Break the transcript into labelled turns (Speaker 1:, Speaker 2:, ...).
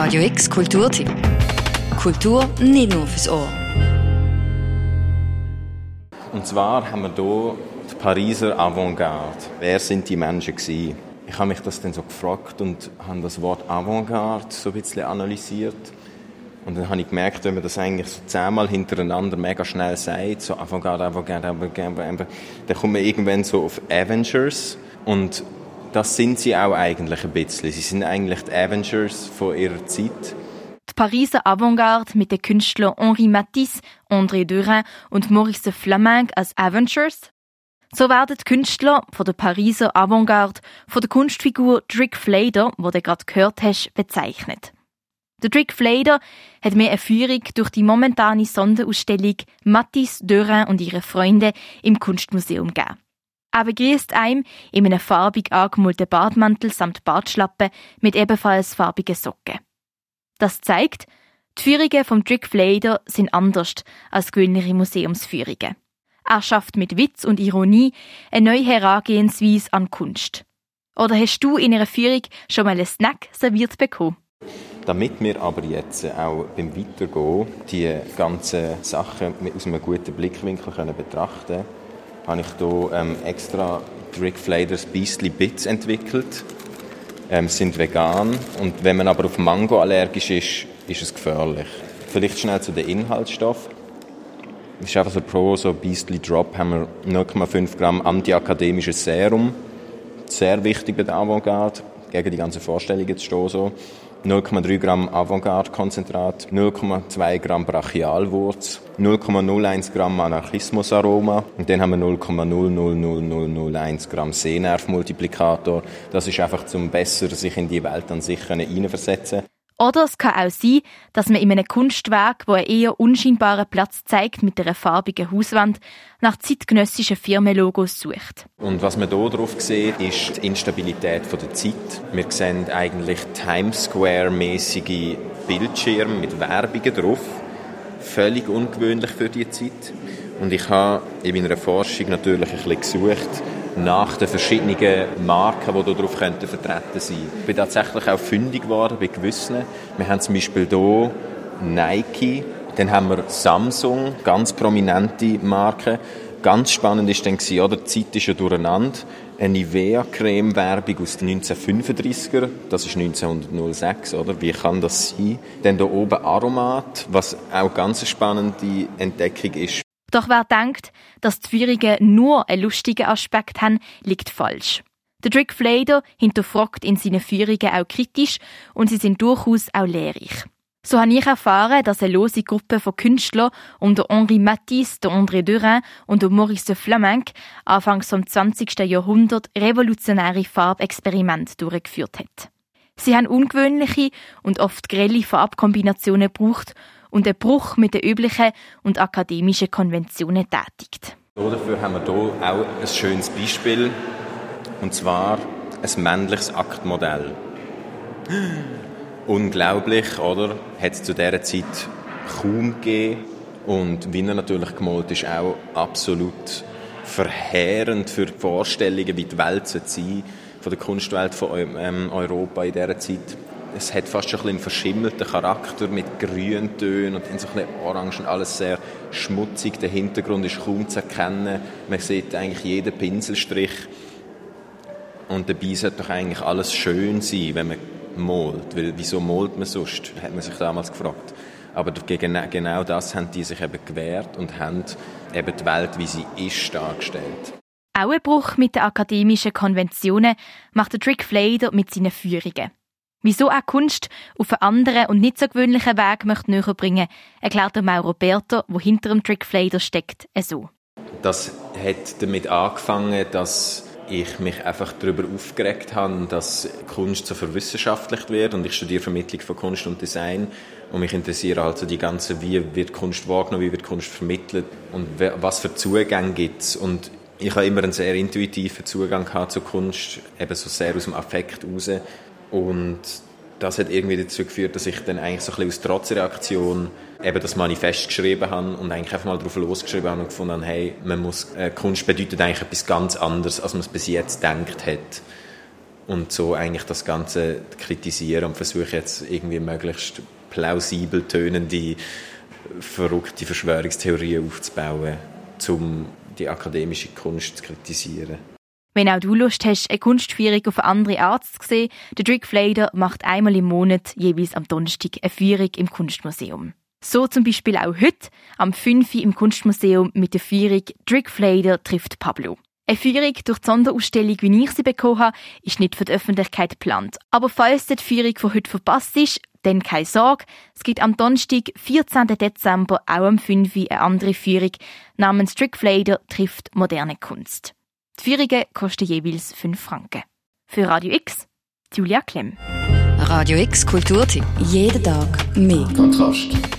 Speaker 1: Radio X Kulturtipp. Kultur nicht nur fürs Ohr.
Speaker 2: Und zwar haben wir hier die Pariser Avantgarde. Wer sind die Menschen gewesen? Ich habe mich das dann so gefragt und habe das Wort Avantgarde so ein bisschen analysiert. Und dann habe ich gemerkt, wenn man das eigentlich so zehnmal hintereinander mega schnell sagt, so Avantgarde, Avantgarde, Avantgarde, dann kommt man irgendwann so auf Avengers. Und das sind sie auch eigentlich ein bisschen. Sie sind eigentlich die Avengers von ihrer Zeit.
Speaker 3: Die Pariser Avantgarde mit den Künstlern Henri Matisse, André Deurin und Maurice Flamenc als Avengers. So werden die Künstler von der Pariser Avantgarde von der Kunstfigur Drick Flader, wo du gerade gehört hast, bezeichnet. Der Drick Flader hat mir eine Führung durch die momentane Sonderausstellung Matisse, Deurin und ihre Freunde im Kunstmuseum gegeben. Er begrüßt einem in einem farbig angemalten Badmantel samt Bartschlappe mit ebenfalls farbigen Socken. Das zeigt, die Führungen vom Trick Flader sind anders als gewöhnliche Museumsführungen. Er schafft mit Witz und Ironie eine neue Herangehensweise an Kunst. Oder hast du in einer Führung schon mal einen Snack serviert bekommen?
Speaker 2: Damit wir aber jetzt auch beim Weitergehen die ganzen Sachen aus einem guten Blickwinkel betrachten können, habe ich hier ähm, extra Rick Fladers Beastly Bits entwickelt. Ähm, sind vegan und wenn man aber auf Mango allergisch ist, ist es gefährlich. Vielleicht schnell zu den Inhaltsstoffen. Es ist einfach so pro so Beastly Drop haben wir 0,5 Gramm antiakademisches Serum. Sehr wichtig bei der Avantgarde, gegen die ganzen Vorstellungen zu stehen. So. 0,3 Gramm Avantgarde-Konzentrat, 0,2 Gramm Brachialwurz, 0,01 Gramm Anarchismusaroma und dann haben wir 0,000001 Gramm Sehnervmultiplikator. Das ist einfach zum besser sich in die Welt an sich hineinversetzen
Speaker 3: oder es kann auch sein, dass man in einem Kunstwerk, wo einen eher unscheinbaren Platz zeigt mit einer farbigen Hauswand, nach zeitgenössischen Firmenlogos sucht.
Speaker 2: Und was man hier drauf sieht, ist die Instabilität der Zeit. Wir sehen eigentlich Times Square-mäßige Bildschirme mit Werbungen drauf. Völlig ungewöhnlich für die Zeit. Und ich habe in meiner Forschung natürlich ein bisschen gesucht, nach den verschiedenen Marken, die darauf könnten vertreten sein könnten. Ich bin tatsächlich auch fündig geworden bei gewissen. Wir haben zum Beispiel hier Nike, dann haben wir Samsung, ganz prominente Marken. Ganz spannend ist dann gewesen, oder? Die Zeit ist ja durcheinander. Eine Nivea-Creme-Werbung aus den 1935er, das ist 1906, oder? Wie kann das sein? Dann hier oben Aromat, was auch ganz eine spannende Entdeckung ist.
Speaker 3: Doch wer denkt, dass die Führungen nur einen lustigen Aspekt haben, liegt falsch. Der Drick Flader hinterfragt in seinen Führungen auch kritisch und sie sind durchaus auch lehrreich. So habe ich erfahren, dass eine lose Gruppe von Künstlern um Henri Matisse, den André Deurin und den Maurice Flamenc anfangs vom 20. Jahrhundert revolutionäre Farbexperimente durchgeführt hat. Sie haben ungewöhnliche und oft grelle Farbkombinationen gebraucht und einen Bruch mit den üblichen und akademischen Konventionen tätigt.
Speaker 2: Dafür haben wir hier auch ein schönes Beispiel, und zwar ein männliches Aktmodell. Unglaublich, oder? Hat es zu dieser Zeit kaum gegeben. Und wie er natürlich gemalt ist, auch absolut verheerend für Vorstellungen, wie die Welt sein von der Kunstwelt von ähm, Europa in dieser Zeit es hat fast schon ein einen verschimmelten Charakter mit Grüntönen und so ein orange alles sehr schmutzig. Der Hintergrund ist kaum zu erkennen. Man sieht eigentlich jeden Pinselstrich. Und dabei sollte doch eigentlich alles schön sein, wenn man malt. Weil, wieso malt man sonst? Hat man sich damals gefragt. Aber genau das haben die sich eben gewehrt und haben eben die Welt, wie sie ist, dargestellt.
Speaker 3: Auch ein Bruch mit den akademischen Konventionen macht der Trick Flader mit seinen Führungen. Wieso auch Kunst auf einen anderen und nicht so gewöhnlichen Weg möchte näher bringen, erklärt der Mauro Berter, wo hinter dem Trick Flader steckt, so.
Speaker 2: Das hat damit angefangen, dass ich mich einfach darüber aufgeregt habe, dass Kunst so verwissenschaftlicht wird. Und ich studiere Vermittlung von Kunst und Design. Und mich interessiert also die ganze, wie wird Kunst wahrgenommen, wie wird Kunst vermittelt und was für Zugänge gibt es und ich habe immer einen sehr intuitiven Zugang gehabt zur Kunst, eben so sehr aus dem Affekt heraus und das hat irgendwie dazu geführt, dass ich dann eigentlich so ein bisschen aus Trotzreaktion eben das Manifest geschrieben habe und eigentlich einfach mal drauf losgeschrieben habe und gefunden habe, hey, man muss, äh, Kunst bedeutet eigentlich etwas ganz anderes, als man es bis jetzt denkt hat. und so eigentlich das Ganze kritisieren und versuche jetzt irgendwie möglichst plausibel tönende, verrückte Verschwörungstheorien aufzubauen, um die akademische Kunst zu kritisieren.
Speaker 3: Wenn auch du Lust hast, eine Kunstführung auf eine andere Art zu sehen, der Drick Flader macht einmal im Monat, jeweils am Donnerstag, eine Führung im Kunstmuseum. So zum Beispiel auch heute, am 5. im Kunstmuseum mit der Führung Drick Flader trifft Pablo. Eine Führung durch die Sonderausstellung, wie ich sie bekommen habe, ist nicht für die Öffentlichkeit geplant. Aber falls die Führung von heute verpasst ist, dann keine Sorge. Es gibt am Donnerstag, 14. Dezember, auch am 5. eine andere Führung namens Drick Flader trifft moderne Kunst. Die Führungen kosten jeweils 5 Franken. Für Radio X, Julia Klemm.
Speaker 1: Radio X Kulturtipp. Jeden Tag mehr.
Speaker 4: Kontrast.